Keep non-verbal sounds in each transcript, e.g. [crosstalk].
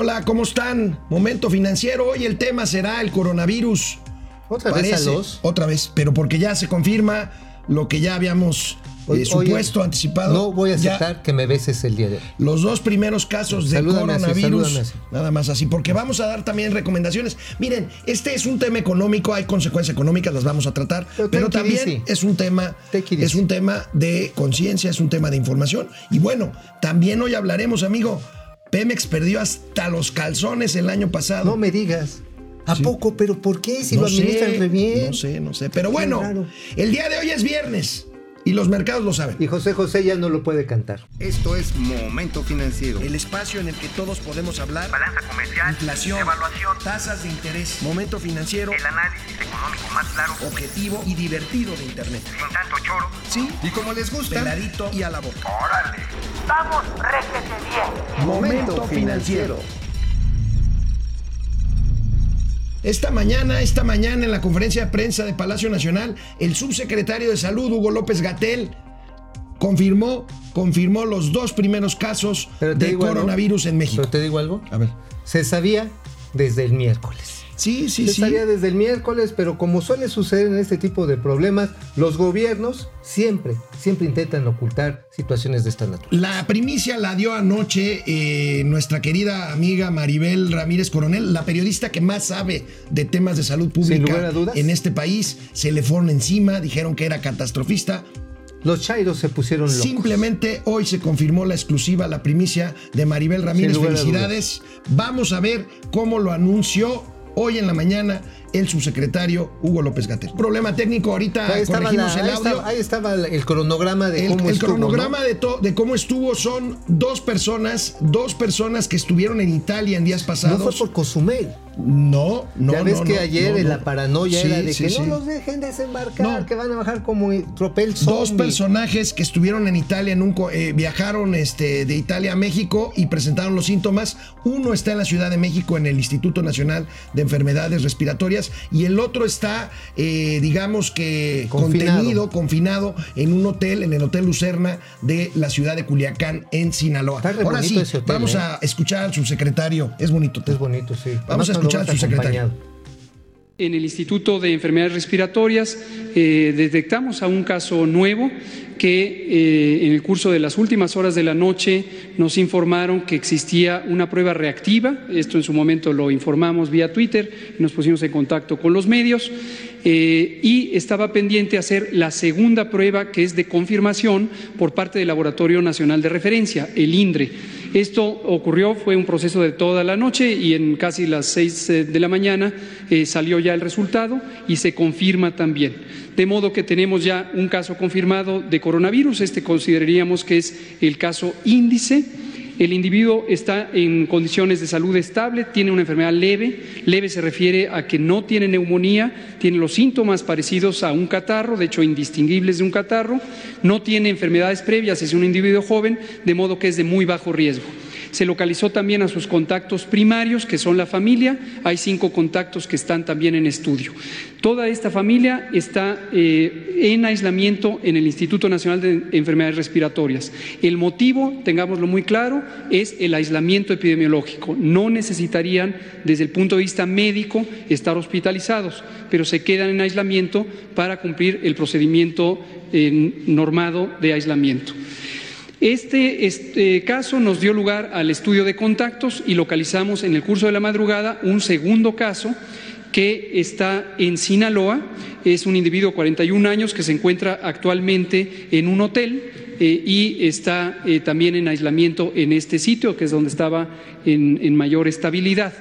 Hola, ¿cómo están? Momento financiero. Hoy el tema será el coronavirus. Otra vez a los. Otra vez, pero porque ya se confirma lo que ya habíamos eh, Oye, supuesto, anticipado. No voy a Ya aceptar que me beses el día de hoy. los dos primeros casos de así, coronavirus. así. Nada más así, porque vamos a dar también recomendaciones. Miren, este es un tema económico, hay consecuencias económicas, las vamos a tratar, Pero pero, también es un tema, es un tema de conciencia, es un tema de información. Y bueno, también hoy hablaremos, amigo. Pemex perdió hasta los calzones el año pasado. No me digas. ¿A Sí. poco? ¿Pero por qué? Si No lo administran sé, re bien. No sé, no sé. Pero bueno, raro. el día de hoy es viernes y los mercados lo saben. Y José José ya no lo puede cantar. Esto es Momento Financiero. El espacio en el que todos podemos hablar. balanza comercial, Inflación, evaluación, tasas de interés, momento financiero, el análisis económico más claro, objetivo y divertido de Internet. sin tanto choro. Sí, Y como les gusta, peladito y a la boca. ¡Órale! ¡Vamos, réjete bien! Momento financiero. Esta mañana, esta mañana en la conferencia de prensa de Palacio Nacional, el subsecretario de Salud, Hugo López Gatel, confirmó, confirmó los dos primeros casos de algo. coronavirus en México. Pero te digo algo. A ver. Se sabía desde el miércoles. Sí, sí, Se sí. sabía desde el miércoles, pero como suele suceder en este tipo de problemas, los gobiernos siempre, siempre intentan ocultar situaciones de esta naturaleza. La primicia la dio anoche eh, nuestra querida amiga Maribel Ramírez Coronel, la periodista que más sabe de temas de salud Sin lugar pública a dudas. en este país. Se le fueron encima, dijeron que era catastrofista. Los chairos se pusieron locos. Simplemente hoy se confirmó la exclusiva, la primicia de Maribel Ramírez. Felicidades. Vamos a ver cómo lo anunció hoy en la mañana el subsecretario Hugo López Gatel. Problema técnico, ahorita Ahí estaba, corregimos la- el ahí audio. estaba- ahí estaba el cronograma de El, cómo el estuvo, cronograma ¿no? de, to- de cómo estuvo son dos personas, dos personas que estuvieron en Italia en días No pasados. fue por Cozumel. No, no, ya ves no, que no, ayer no, en no. la paranoia Sí, era de sí, que sí. no los dejen desembarcar, No. que van a bajar como tropel Dos zombie. personajes que estuvieron en Italia, en un eh, viajaron este, de Italia a México y presentaron los síntomas. Uno está en la Ciudad de México, en el Instituto Nacional de Enfermedades Respiratorias, y el otro está, eh, digamos que Confinado. contenido, confinado en un hotel, en el Hotel Lucerna de la ciudad de Culiacán, en Sinaloa. Está Ahora sí, hotel, vamos ¿eh? a escuchar al subsecretario. Es bonito. Es bonito, sí. Vamos a escuchar al subsecretario. acompañado. En el Instituto de Enfermedades Respiratorias eh, detectamos a un caso nuevo que eh, en el curso de las últimas horas de la noche nos informaron que existía una prueba reactiva. Esto en su momento lo informamos vía Twitter nos pusimos en contacto con los medios. eh, y estaba pendiente hacer la segunda prueba que es de confirmación por parte del Laboratorio Nacional de Referencia, el INDRE. Esto ocurrió, fue un proceso de toda la noche y en casi las seis eh, de la mañana eh, salió ya el resultado y se confirma también. De modo que tenemos ya un caso confirmado de coronavirus, este consideraríamos que es el caso índice. El individuo está en condiciones de salud estable, tiene una enfermedad leve. Leve se refiere a que no tiene neumonía, tiene los síntomas parecidos a un catarro, de hecho indistinguibles de un catarro. No tiene enfermedades previas, es un individuo joven, de modo que es de muy bajo riesgo. Se localizó también a sus contactos primarios, que son la familia. Hay cinco contactos que están también en estudio. Toda esta familia está eh, en aislamiento en el Instituto Nacional de Enfermedades Respiratorias. El motivo, tengámoslo muy claro, es el aislamiento epidemiológico. No necesitarían, desde el punto de vista médico, estar hospitalizados, pero se quedan en aislamiento para cumplir el procedimiento eh, normado de aislamiento. Este, este, caso nos dio lugar al estudio de contactos y localizamos en el curso de la madrugada un segundo caso que está en Sinaloa. Es un individuo de 41 años que se encuentra actualmente en un hotel eh, y está eh, también en aislamiento en este sitio, que es donde estaba en, en mayor estabilidad.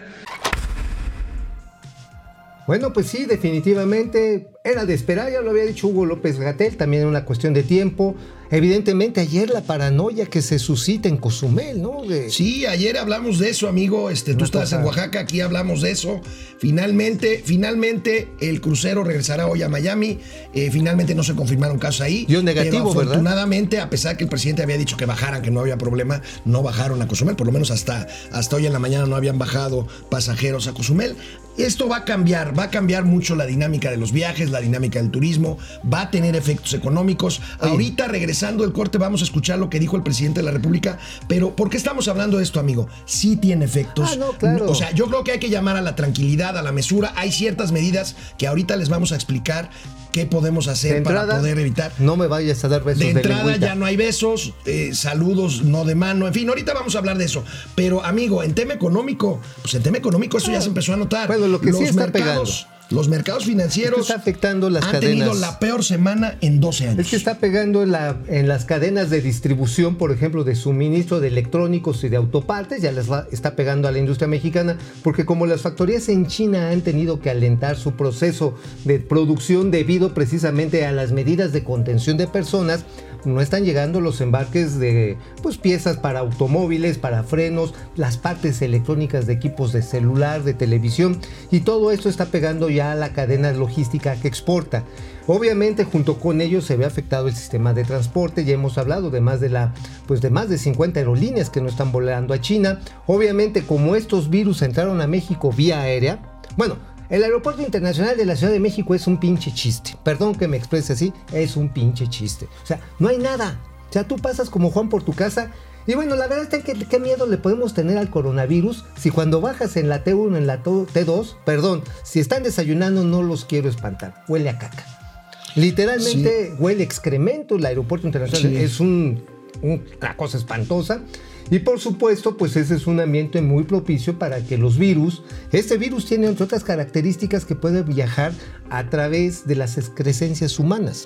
Bueno, pues sí, definitivamente era de esperar, ya lo había dicho Hugo López Gatel, también una cuestión de tiempo. Evidentemente ayer la paranoia que se suscita en Cozumel, ¿no? De- Sí, ayer hablamos de eso, amigo. Este, tú estabas en Oaxaca, aquí hablamos de eso. Finalmente, finalmente el crucero regresará hoy a Miami. Eh, finalmente no se confirmaron casos ahí. Dio negativo, pero ¿verdad? afortunadamente, a pesar que el presidente había dicho que bajaran, que no había problema, no bajaron a Cozumel. Por lo menos hasta, hasta hoy en la mañana no habían bajado pasajeros a Cozumel. Esto va a cambiar, va a cambiar mucho la dinámica de los viajes, la dinámica del turismo, va a tener efectos económicos. Ahorita regresando del corte vamos a escuchar lo que dijo el presidente de la República, pero ¿por qué estamos hablando de esto, amigo? Sí tiene efectos. Ah, no, claro. O sea, yo creo que hay que llamar a la tranquilidad, a la mesura. Hay ciertas medidas que ahorita les vamos a explicar qué podemos hacer De entrada, para poder evitar. no me vayas a dar besos De entrada ya no hay besos, eh, saludos no de mano, en fin, ahorita vamos a hablar de eso. Pero amigo, en tema económico, pues en tema económico eso ya se empezó a notar. Bueno, lo que sí está mercados, los mercados financieros está afectando las han cadenas. tenido la peor semana en 12 años. Es que está pegando en, la- en las cadenas de distribución, por ejemplo, de suministro de electrónicos y de autopartes, ya les está pegando a la industria mexicana, porque como las factorías en China han tenido que alentar su proceso de producción debido precisamente a las medidas de contención de personas, no están llegando los embarques de pues, piezas para automóviles, para frenos, las partes electrónicas de equipos de celular, de televisión, y todo esto está pegando ya a la cadena logística que exporta. Obviamente, junto con ello se ve afectado el sistema de transporte. Ya hemos hablado de más de la, pues de más de 50 aerolíneas que no están volando a China. Obviamente, como estos virus entraron a México vía aérea, bueno, el aeropuerto internacional de la Ciudad de México es un pinche chiste. Perdón que me exprese así, es un pinche chiste. O sea, no hay nada. O sea, tú pasas como Juan por tu casa. Y bueno, la verdad es que qué miedo le podemos tener al coronavirus si cuando bajas en la T1, en la T2, perdón, si están desayunando no los quiero espantar. Huele a caca. Literalmente huele excremento el aeropuerto internacional. Sí. Es un- un- una cosa espantosa. Y por supuesto, pues ese es un ambiente muy propicio para que los virus, este virus tiene entre otras características que puede viajar a través de las excrescencias humanas.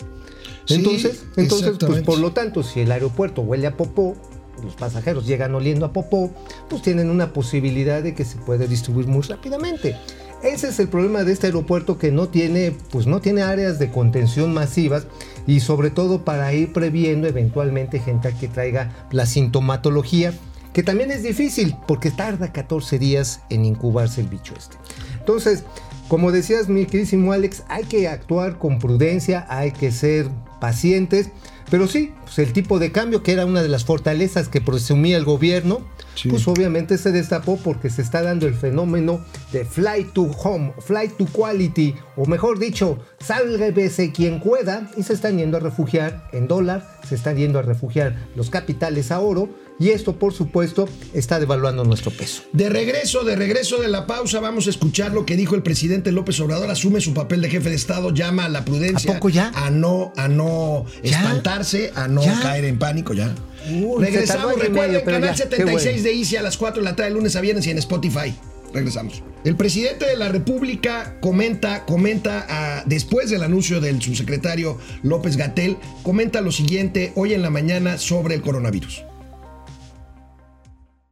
Sí, Entonces, entonces pues por lo tanto, si el aeropuerto huele a popó, los pasajeros llegan oliendo a popó, pues tienen una posibilidad de que se puede distribuir muy rápidamente. Ese es el problema de este aeropuerto que no tiene, pues no tiene áreas de contención masivas y sobre todo para ir previendo eventualmente gente que traiga la sintomatología, que también es difícil porque tarda 14 días en incubarse el bicho este. Entonces, como decías mi queridísimo Alex, hay que actuar con prudencia, hay que ser pacientes, pero sí, pues el tipo de cambio que era una de las fortalezas que presumía el gobierno, Sí. pues obviamente se destapó porque se está dando el fenómeno de flight to home, flight to quality, o mejor dicho, sálvese quien pueda, y se están yendo a refugiar en dólar, se están yendo a refugiar los capitales a oro, y esto por supuesto está devaluando nuestro peso. De regreso, de regreso de la pausa, vamos a escuchar lo que dijo el presidente López Obrador. Asume su papel de jefe de Estado, llama a la prudencia. ¿A poco ya? A no, a no ¿Ya? espantarse, a no ¿Ya? caer en pánico, ya. Uy, Regresamos, recuerden, medio, canal ya, qué 76 bueno. de Easy a las 4 de la tarde, lunes a viernes y en Spotify. Regresamos. El presidente de la República comenta, comenta ah, después del anuncio del subsecretario López Gatel, comenta lo siguiente hoy en la mañana sobre el coronavirus.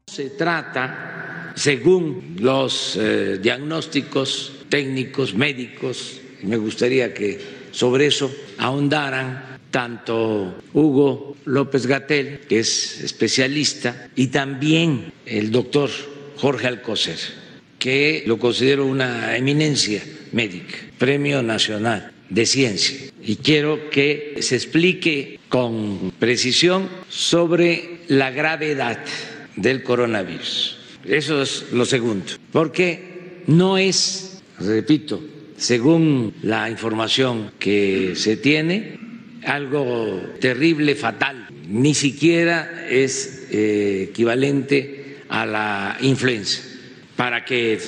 Se trata, según los eh, diagnósticos técnicos, médicos, me gustaría que sobre eso ahondaran tanto Hugo López Gatel, que es especialista, y también el doctor Jorge Alcocer, que lo considero una eminencia médica, Premio Nacional de Ciencia. Y quiero que se explique con precisión sobre la gravedad del coronavirus. Eso es lo segundo, porque no es, repito, según la información que se tiene, algo terrible, fatal. Ni siquiera es eh, equivalente a la influenza. Para que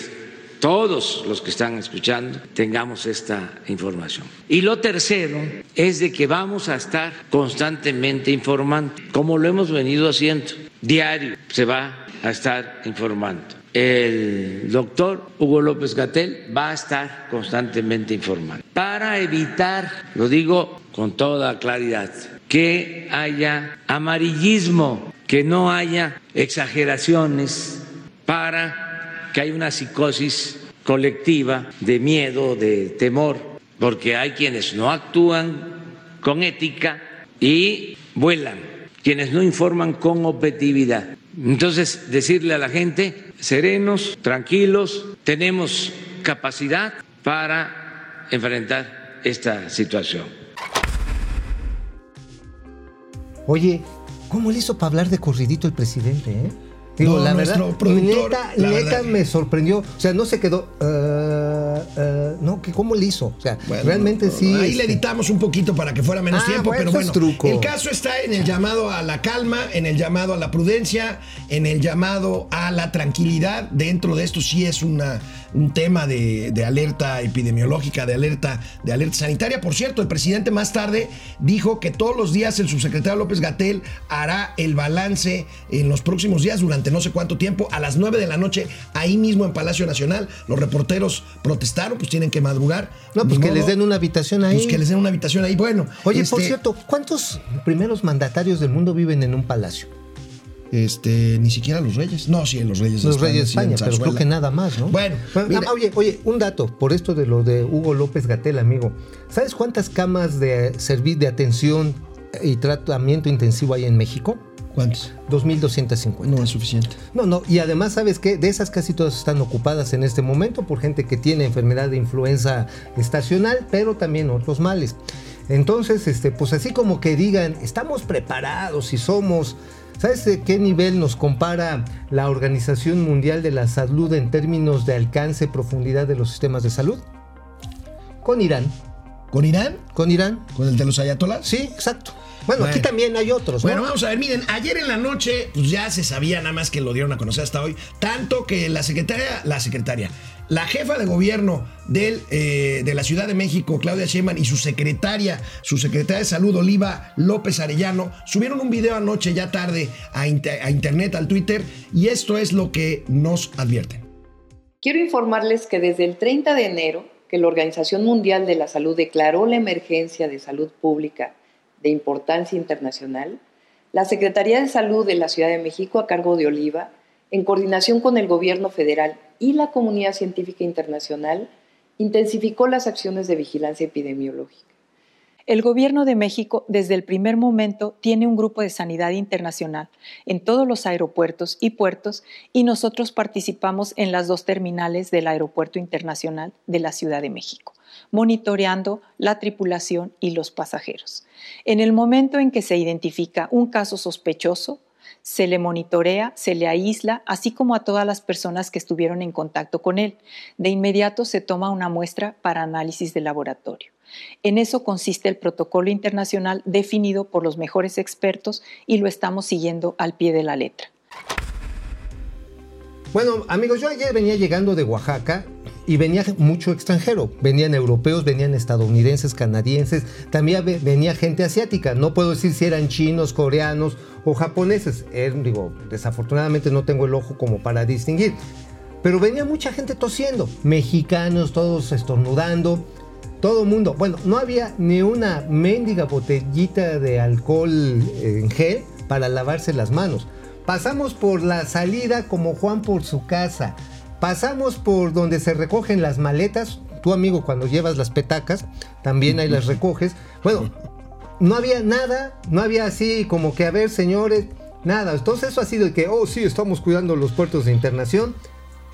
todos los que están escuchando tengamos esta información. Y lo tercero es de que vamos a estar constantemente informando, como lo hemos venido haciendo. Diario se va a estar informando. El doctor Hugo López Gatel va a estar constantemente informando para evitar, lo digo con toda claridad, que haya amarillismo, que no haya exageraciones para que haya una psicosis colectiva de miedo, de temor, porque hay quienes no actúan con ética y vuelan, quienes no informan con objetividad. Entonces, decirle a la gente, serenos, tranquilos, tenemos capacidad para enfrentar esta situación. Oye, ¿cómo le hizo para hablar de corridito el presidente, eh? Digo, No, la verdad, productor, neta, la neta verdad. me sorprendió. O sea, no se quedó. Ah, no, que cómo le hizo. O sea, Bueno, realmente no, sí. no, Ahí este, le editamos un poquito para que fuera menos Ah, tiempo, bueno, pero bueno. es truco. El caso está en el llamado a la calma, en el llamado a la prudencia, en el llamado a la tranquilidad. Dentro de esto sí es una, un tema de, de alerta epidemiológica, de alerta, de alerta sanitaria. Por cierto, el presidente más tarde dijo que todos los días el subsecretario López Gatel hará el balance en los próximos días, durante no sé cuánto tiempo, a las 9 de la noche, ahí mismo en Palacio Nacional. Los reporteros protestaron, pues tienen que madrugar. No, pues Ni que les den una habitación ahí. Pues que les den una habitación ahí. Bueno. Oye, por este, cierto, ¿cuántos primeros mandatarios del mundo viven en un palacio? Este, ni siquiera los reyes. No, sí, los reyes Los reyes de España, pero creo que nada más, ¿no? Bueno, ah, oye, oye, un dato, por esto de lo de Hugo López Gatel, amigo. ¿Sabes cuántas camas de servicio de atención y tratamiento intensivo hay en México? ¿Cuántos? 2.250. No es suficiente. No, no, y además, ¿sabes qué? De esas casi todas están ocupadas en este momento por gente que tiene enfermedad de influenza estacional, pero también otros males. Entonces, este, pues así como que digan, estamos preparados y somos. ¿Sabes de qué nivel nos compara la Organización Mundial de la Salud en términos de alcance y profundidad de los sistemas de salud? Con Irán. ¿Con Irán? ¿Con Irán? ¿Con el de los ayatolás? Sí, exacto. Bueno, aquí también hay otros. ¿no? Bueno, vamos a ver, miren, ayer en la noche, pues ya se sabía nada más que lo dieron a conocer hasta hoy, tanto que la secretaria, la secretaria, la jefa de gobierno del, eh, de la Ciudad de México, Claudia Sheinbaum, y su secretaria, su secretaria de Salud, Oliva López Arellano, subieron un video anoche, ya tarde, a, inter- a internet, al Twitter, y esto es lo que nos advierten. Quiero informarles que desde el 30 de enero, que la Organización Mundial de la Salud declaró la emergencia de salud pública de importancia internacional, la Secretaría de Salud de la Ciudad de México, a cargo de Oliva, en coordinación con el Gobierno federal y la comunidad científica internacional, intensificó las acciones de vigilancia epidemiológica. El Gobierno de México desde el primer momento tiene un grupo de sanidad internacional en todos los aeropuertos y puertos y nosotros participamos en las dos terminales del Aeropuerto Internacional de la Ciudad de México, monitoreando la tripulación y los pasajeros. En el momento en que se identifica un caso sospechoso, se le monitorea, se le aísla, así como a todas las personas que estuvieron en contacto con él. De inmediato se toma una muestra para análisis de laboratorio. En eso consiste el protocolo internacional definido por los mejores expertos y lo estamos siguiendo al pie de la letra. Bueno, amigos, yo ayer venía llegando de Oaxaca y venía mucho extranjero. Venían europeos, venían estadounidenses, canadienses, también ve- venía gente asiática. No puedo decir si eran chinos, coreanos o japoneses. Eh, digo, desafortunadamente no tengo el ojo como para distinguir. Pero venía mucha gente tosiendo, mexicanos, todos estornudando, todo mundo. Bueno, no había ni una mendiga botellita de alcohol en gel para lavarse las manos. Pasamos por la salida como Juan por su casa. Pasamos por donde se recogen las maletas. Tu amigo cuando llevas las petacas, también ahí las recoges. Bueno, no había nada, no había así como que, a ver, señores, nada. Entonces eso ha sido de que, oh, sí, estamos cuidando los puertos de internación.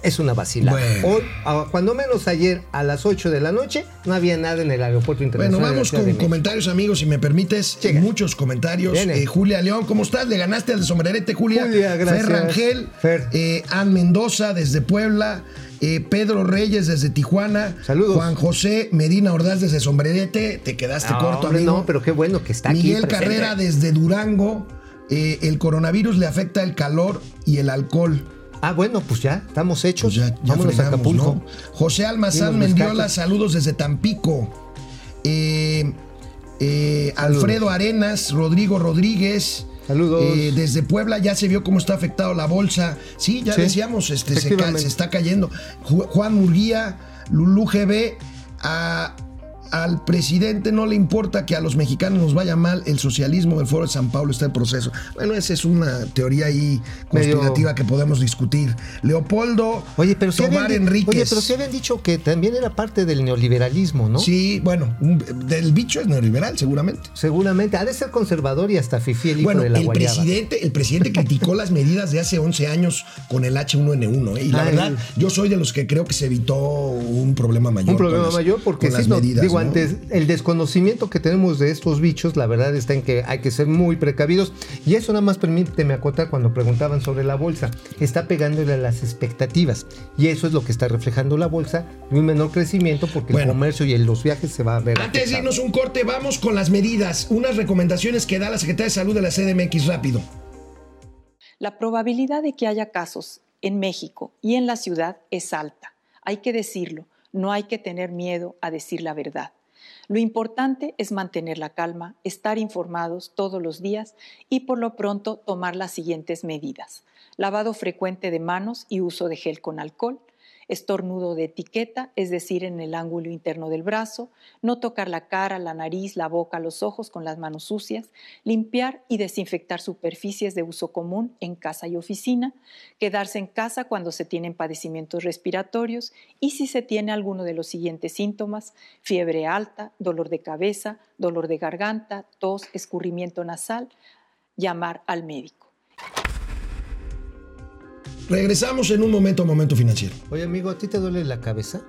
Es una vacilada. Bueno. Hoy, cuando menos ayer a las 8 de la noche, no había nada en el aeropuerto Bueno, internacional. la vamos con comentarios, amigos, si me permites. Llega. Muchos comentarios. Eh, Julia León, ¿cómo estás? Le ganaste al de sombrerete, Julia. Julia, gracias. Fer Rangel. Fer. eh, Ann Mendoza desde Puebla. eh, Pedro Reyes desde Tijuana. Saludos. Juan José Medina Ordaz desde Sombrerete. Te quedaste No, corto, amigo. no, pero qué bueno que está aquí. Miguel. Carrera desde Durango. eh, el coronavirus le afecta el calor y el alcohol. Ah, bueno, pues ya, estamos hechos. Pues ya, ya Vámonos a Acapulco. ¿no? José Almazán Mendiola, saludos desde Tampico. Eh, eh, Alfredo Arenas, Rodrigo Rodríguez. Saludos. Eh, desde Puebla ya se vio cómo está afectado la bolsa. Sí, ya Sí, decíamos, este, se, ca- se está cayendo. Ju- Juan Murguía, Lulú GB, a- al presidente no le importa que a los mexicanos nos vaya mal, el socialismo del Foro de San Pablo está en proceso. Bueno, esa es una teoría ahí Medio- conspirativa que podemos discutir. Leopoldo Oye, pero Tomar Enríquez. oye, pero sí habían dicho que también era parte del neoliberalismo, ¿no? Sí, bueno, un- del bicho es neoliberal, seguramente. Seguramente. Ha de ser conservador y hasta fifí el hijo Bueno, de la el guayaba. presidente, el presidente criticó las medidas de hace 11 años con el H1N1. ¿eh? Y la Ay. verdad, yo soy de los que creo que se evitó un problema mayor. Un problema las- mayor porque con sí, las no, medidas, digo, antes el desconocimiento que tenemos de estos bichos, la verdad está en que hay que ser muy precavidos. Y eso nada más permíteme acotar cuando preguntaban sobre la bolsa. Está pegándole a las expectativas. Y eso es lo que está reflejando la bolsa de un menor crecimiento porque Bueno. el comercio y el- los viajes se va a ver. Antes de irnos un corte, vamos con las medidas, unas recomendaciones que da la Secretaría de Salud de la CDMX rápido. La probabilidad de que haya casos en México y en la ciudad es alta. Hay que decirlo, no hay que tener miedo a decir la verdad. Lo importante es mantener la calma, estar informados todos los días y por lo pronto tomar las siguientes medidas. Lavado frecuente de manos y uso de gel con alcohol, estornudo de etiqueta, es decir, en el ángulo interno del brazo, no tocar la cara, la nariz, la boca, los ojos con las manos sucias, limpiar y desinfectar superficies de uso común en casa y oficina, quedarse en casa cuando se tienen padecimientos respiratorios y si se tiene alguno de los siguientes síntomas, fiebre alta, dolor de cabeza, dolor de garganta, tos, escurrimiento nasal, llamar al médico. Regresamos en un momento a momento financiero. Oye, amigo, ¿a ti te duele la cabeza?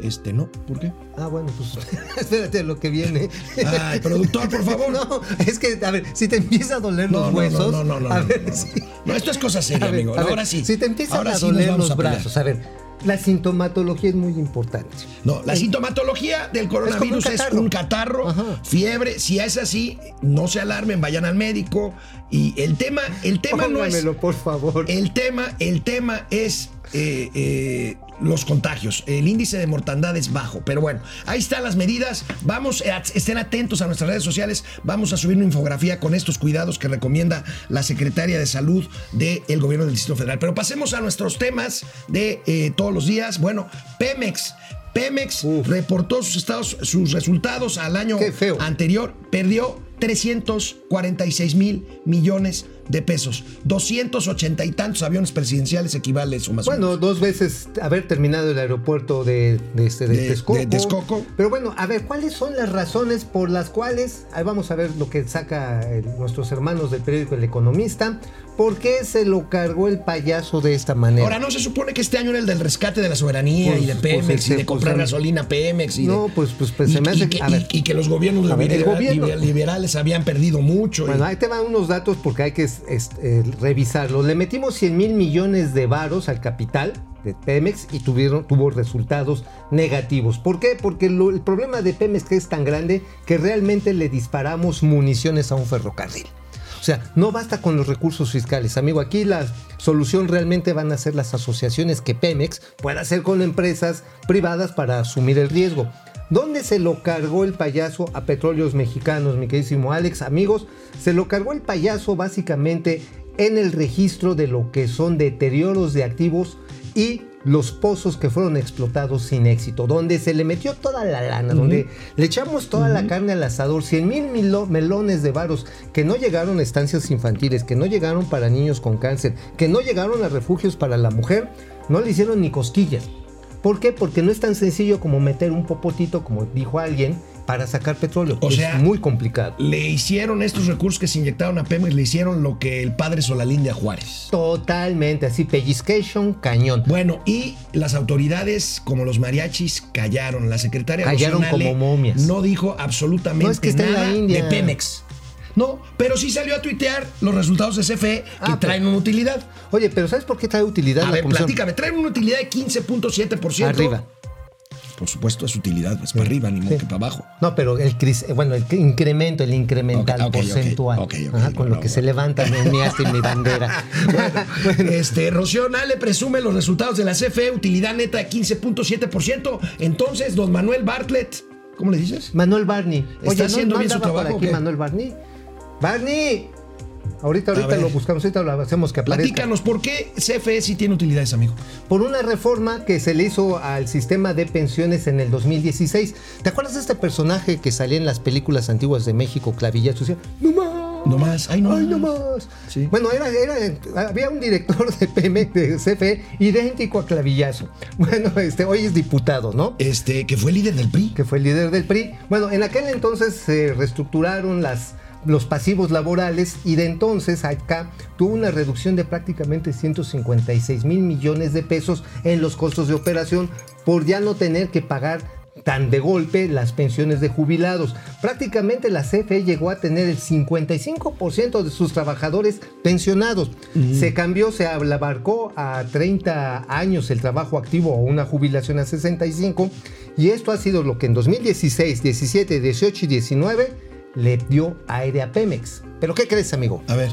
Este no, ¿por qué? Ah, bueno, pues [laughs] espérate a lo que viene. Ay, productor, por favor. [laughs] No, es que, a ver, si te empieza a doler No, los no, no, huesos. no, no, no, a no, ver, no, no. sí. No, esto es cosa seria, ver, amigo. a ver, Ahora sí. Si te empiezan Ahora a sí doler vamos los brazos, a ver, la sintomatología es muy importante. No, la sintomatología del coronavirus es, catarro. un catarro, fiebre. Si es así, no se alarmen, vayan al médico. Y el tema, el tema no es. Por favor. El tema, el tema es eh, eh, los contagios. El índice de mortandad es bajo. Pero bueno, ahí están las medidas. Vamos, eh, estén atentos a nuestras redes sociales. Vamos a subir una infografía con estos cuidados que recomienda la Secretaria de Salud del Gobierno del Distrito Federal. Pero pasemos a nuestros temas de eh, todos los días. Bueno, Pemex. Pemex Uf. reportó sus, estados, sus resultados al año anterior. Perdió 346 mil millones de pesos. 280 y tantos aviones presidenciales equivale eso más o Bueno, menos. dos veces haber terminado el aeropuerto de, de, este, de De- Texcoco. Pero bueno, a ver, ¿cuáles son las razones por las cuales, ahí vamos a ver lo que saca el- nuestros hermanos del periódico El Economista, ¿por qué se lo cargó el payaso de esta manera? Ahora, ¿no se supone que este año era el del rescate de la soberanía Pues- y de pues Pemex el y de comprar gasolina Pemex? Y No, de- pues- pues- pues y- se me hace y que- a ver. y- y que los gobiernos A ver, gobierno- liberales habían perdido mucho. Bueno, ahí te van unos datos porque hay que eh, revisarlos. Le metimos 100 mil millones de varos al capital de Pemex y tuvieron, tuvo resultados negativos. ¿Por qué? Porque el problema de Pemex es tan grande que realmente le disparamos municiones a un ferrocarril. O sea, no basta con los recursos fiscales, amigo. Aquí la solución realmente van a ser las asociaciones que Pemex pueda hacer con empresas privadas para asumir el riesgo. ¿Dónde se lo cargó el payaso a petróleos mexicanos, mi queridísimo Alex? Amigos, se lo cargó el payaso básicamente en el registro de lo que son deterioros de activos y los pozos que fueron explotados sin éxito, donde se le metió toda la lana, donde le echamos toda la carne al asador, 100 mil melones de varos que no llegaron a estancias infantiles, que no llegaron para niños con cáncer, que no llegaron a refugios para la mujer, no le hicieron ni cosquillas. ¿Por qué? Porque no es tan sencillo como meter un popotito, como dijo alguien, para sacar petróleo. O es sea, muy complicado. Le hicieron estos recursos que se inyectaron a Pemex, le hicieron lo que el padre Solalín de a Juárez. Totalmente, así, pellizcation, cañón. Bueno, y las autoridades, como los mariachis, callaron. La secretaria Callaron como momias. no dijo absolutamente No, es que está en la nada India. de Pemex. No, pero sí salió a tuitear los resultados de CFE que Ah, traen pero- una utilidad. Oye, pero ¿sabes por qué trae utilidad A la ver, comisión? platícame, traen una utilidad de 15.7%. Arriba. Por supuesto, es utilidad, es para arriba, ni Sí. que para abajo. No, pero el cris- eh, bueno, el incremento, el incremental porcentual. Ajá, con no, lo que no, se no. levanta mi, asta y mi bandera. [laughs] Este, Rocío Nale presume los resultados de la CFE, utilidad neta de 15.7%. Entonces, don Manuel Bartlett, ¿cómo le dices? Manuel Barney. ¿Está haciendo bien su por trabajo aquí? Manuel Barney. Barney. Ahorita, ahorita lo buscamos, ahorita lo hacemos que aparezca. Platícanos, ¿por qué CFE sí tiene utilidades, amigo? Por una reforma que se le hizo al sistema de pensiones en el 2016. ¿Te acuerdas de este personaje que salía en las películas antiguas de México, Clavillazo? No más. No más, ay, no Ay, más". no más. Sí. Bueno, era, era, había un director de PM, de CFE, idéntico a Clavillazo. [laughs] Bueno, este, hoy es diputado, ¿no? Este, que fue líder del PRI. que fue el líder del PRI. Bueno, en aquel entonces se reestructuraron las, los pasivos laborales y de entonces acá tuvo una reducción de prácticamente 156 mil millones de pesos en los costos de operación por ya no tener que pagar tan de golpe las pensiones de jubilados. Prácticamente la CFE llegó a tener el 55% de sus trabajadores pensionados. Se cambió, se abarcó a 30 años el trabajo activo o una jubilación a 65 y esto ha sido lo que en 2016, 17, 18 y 19 le dio aire a Pemex. ¿Pero qué crees, amigo? A ver.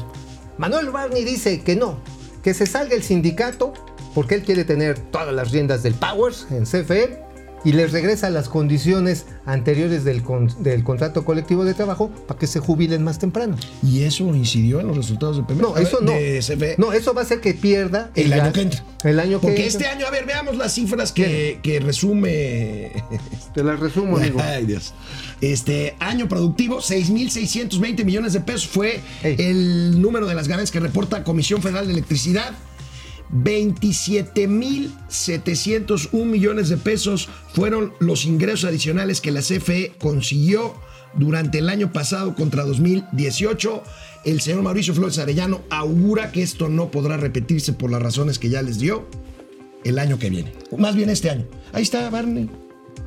Manuel Barney dice que no, que se salga el sindicato porque él quiere tener todas las riendas del Powers en CFE y les regresa las condiciones anteriores del, con- del contrato colectivo de trabajo para que se jubilen más temprano. ¿Y eso incidió en los resultados de Pemex? No, ver, eso no. de CFE. No, eso va a hacer que pierda El año que entra. El año que Porque entra. este año, a ver, veamos las cifras que, que resume. Te las resumo, amigo. Ay, Dios. Este año productivo, 6.620 millones de pesos fue Ey. el número de las ganancias que reporta Comisión Federal de Electricidad. 27.701 millones de pesos fueron los ingresos adicionales que la CFE consiguió durante el año pasado contra 2018. El señor Mauricio Flores Arellano augura que esto no podrá repetirse por las razones que ya les dio el año que viene. Más bien este año. Ahí está, Barney.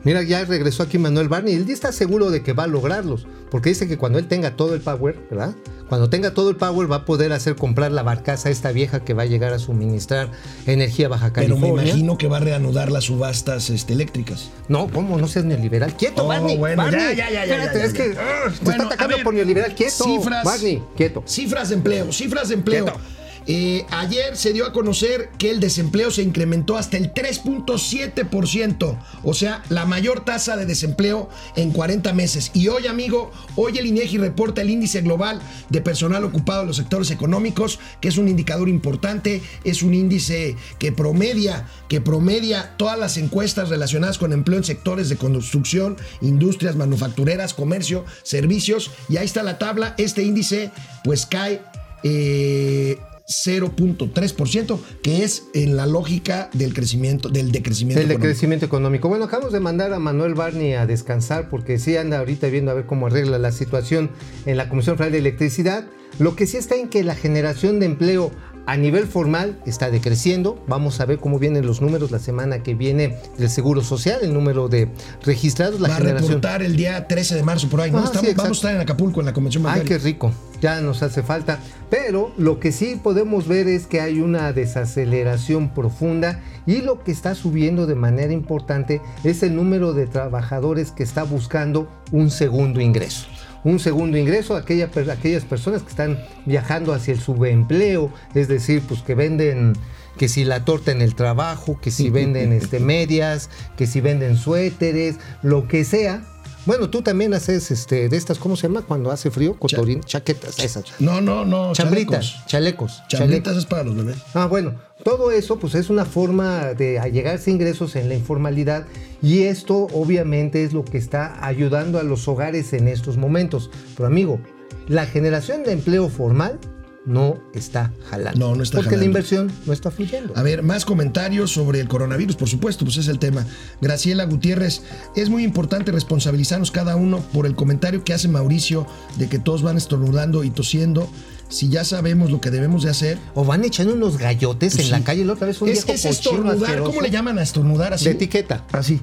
Mira, ya regresó aquí Manuel Barney. Él está seguro de que va a lograrlos. Porque dice que cuando él tenga todo el power, ¿verdad? Cuando tenga todo el power va a poder hacer comprar la barcaza esta vieja que va a llegar a suministrar energía Baja Pero California. me imagino que va a reanudar las subastas este, eléctricas. No, ¿cómo? No seas neoliberal. ¡Quieto, Oh, Barney! bueno, Barney. ya, ya, ya, ya, Espérate, ya, ya, es que ah, te está atacando ver, por neoliberal. ¡Quieto! Cifras. Barney, quieto. Cifras de empleo, cifras de empleo. Quieto. Eh, ayer se dio a conocer que el desempleo se incrementó hasta el 3.7%, o sea, la mayor tasa de desempleo en 40 meses. Y hoy, amigo, hoy el INEGI reporta el índice global de personal ocupado en los sectores económicos, que es un indicador importante, es un índice que promedia, que promedia todas las encuestas relacionadas con empleo en sectores de construcción, industrias manufactureras, comercio, servicios. Y ahí está la tabla. Este índice, pues cae eh, 0.3%, que es en la lógica del crecimiento, del decrecimiento. El de económico. económico. Bueno, acabamos de mandar a Manuel Barney a descansar porque sí anda ahorita viendo a ver cómo arregla la situación en la Comisión Federal de Electricidad. Lo que sí está en que la generación de empleo a nivel formal está decreciendo. Vamos a ver cómo vienen los números la semana que viene del Seguro Social, el número de registrados, la Va a generación. reportar el día 13 de marzo por ahí, ¿no? Ah, Estamos- vamos a estar en Acapulco en la convención Ay, bancaria. qué rico. Ya nos hace falta. Pero lo que sí podemos ver es que hay una desaceleración profunda y lo que está subiendo de manera importante es el número de trabajadores que está buscando un segundo ingreso. Un segundo ingreso, aquella per- aquellas personas que están viajando hacia el subempleo, es decir, pues que venden que si la torta en el trabajo, que si venden este, [laughs] medias, que si venden suéteres, lo que sea, bueno, tú también haces este, de estas, ¿cómo se llama? Cuando hace frío, cotorín, chaquetas, esas. No, no, no. Chambritas, chalecos. Chambritas chalecos. es para los bebés. Ah, bueno, todo eso pues es una forma de allegarse ingresos en la informalidad y esto obviamente es lo que está ayudando a los hogares en estos momentos. Pero amigo, la generación de empleo formal no está jalando. No, no está Porque la inversión no está fluyendo. A ver, más comentarios sobre el coronavirus, por supuesto, pues es el tema. Graciela Gutiérrez, es muy importante responsabilizarnos cada uno por el comentario que hace Mauricio de que todos van estornudando y tosiendo. Si ya sabemos lo que debemos de hacer. O van echando unos gallotes Pues en la calle la otra vez un es, viejo es estornudar, asqueroso. ¿cómo le llaman a estornudar así? De etiqueta. Así,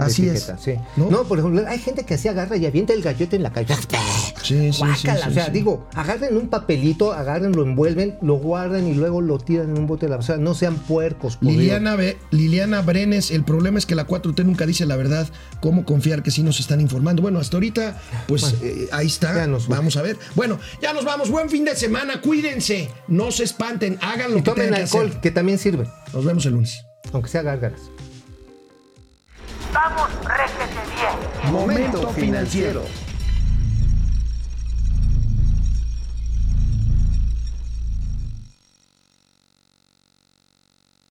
así etiqueta, es. sí. ¿No? ¿No? por ejemplo, hay gente que así agarra y avienta el gallote en la calle. Sí, sí, Guácala, sí, o sea, digo, agarren un papelito, agarren, lo envuelven, lo guardan y luego lo tiran en un bote de la basura. No sean puercos. Liliana, Be- Liliana Brenes, el problema es que la 4T nunca dice la verdad. ¿Cómo confiar que sí nos están informando? Bueno, hasta ahorita, pues Bueno, eh, ahí está. ya nos vamos a ver. Bueno, ya nos vamos. Buen fin de semana. Cuídense. No se espanten. Hagan lo Y que tomen tengan que alcohol, hacer. que también sirve, Nos vemos el lunes. aunque sea gárgaras. Vamos, réjete bien. Momento financiero.